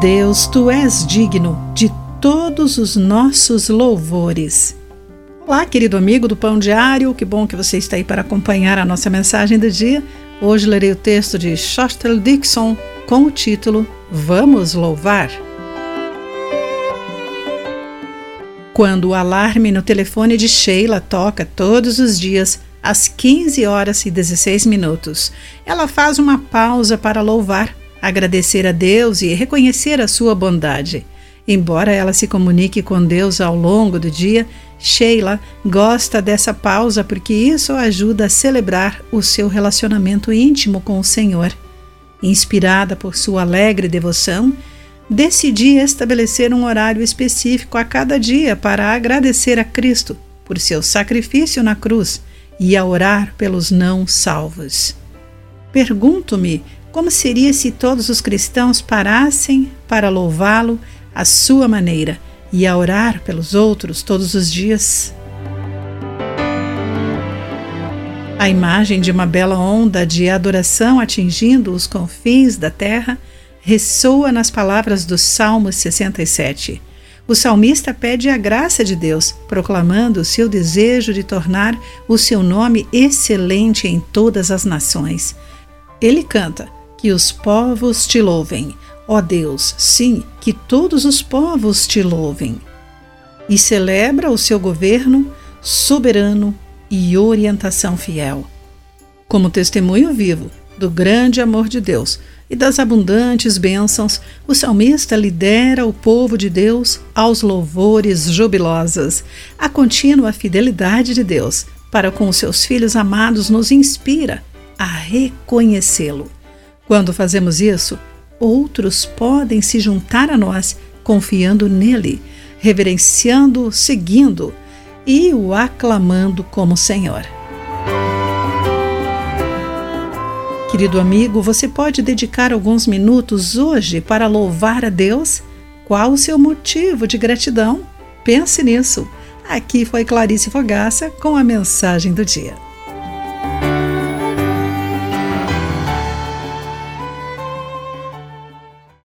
Deus, tu és digno de todos os nossos louvores. Olá, querido amigo do Pão Diário, que bom que você está aí para acompanhar a nossa mensagem do dia. Hoje lerei o texto de Shostel Dixon com o título Vamos Louvar. Quando o alarme no telefone de Sheila toca todos os dias, às 15 horas e 16 minutos, ela faz uma pausa para louvar, agradecer a Deus e reconhecer a sua bondade. Embora ela se comunique com Deus ao longo do dia, Sheila gosta dessa pausa porque isso ajuda a celebrar o seu relacionamento íntimo com o Senhor. Inspirada por sua alegre devoção, decidi estabelecer um horário específico a cada dia para agradecer a Cristo por seu sacrifício na cruz e a orar pelos não salvos. Pergunto-me como seria se todos os cristãos parassem para louvá-lo à sua maneira e a orar pelos outros todos os dias? A imagem de uma bela onda de adoração atingindo os confins da terra ressoa nas palavras do Salmo 67. O salmista pede a graça de Deus, proclamando o seu desejo de tornar o seu nome excelente em todas as nações. Ele canta: Que os povos te louvem, ó Deus, sim, que todos os povos te louvem. E celebra o seu governo soberano e orientação fiel. Como testemunho vivo do grande amor de Deus, e das abundantes bênçãos, o salmista lidera o povo de Deus aos louvores jubilosos. A contínua fidelidade de Deus para com os seus filhos amados nos inspira a reconhecê-lo. Quando fazemos isso, outros podem se juntar a nós, confiando nele, reverenciando, seguindo e o aclamando como Senhor. Querido amigo, você pode dedicar alguns minutos hoje para louvar a Deus? Qual o seu motivo de gratidão? Pense nisso. Aqui foi Clarice Fogaça com a mensagem do dia.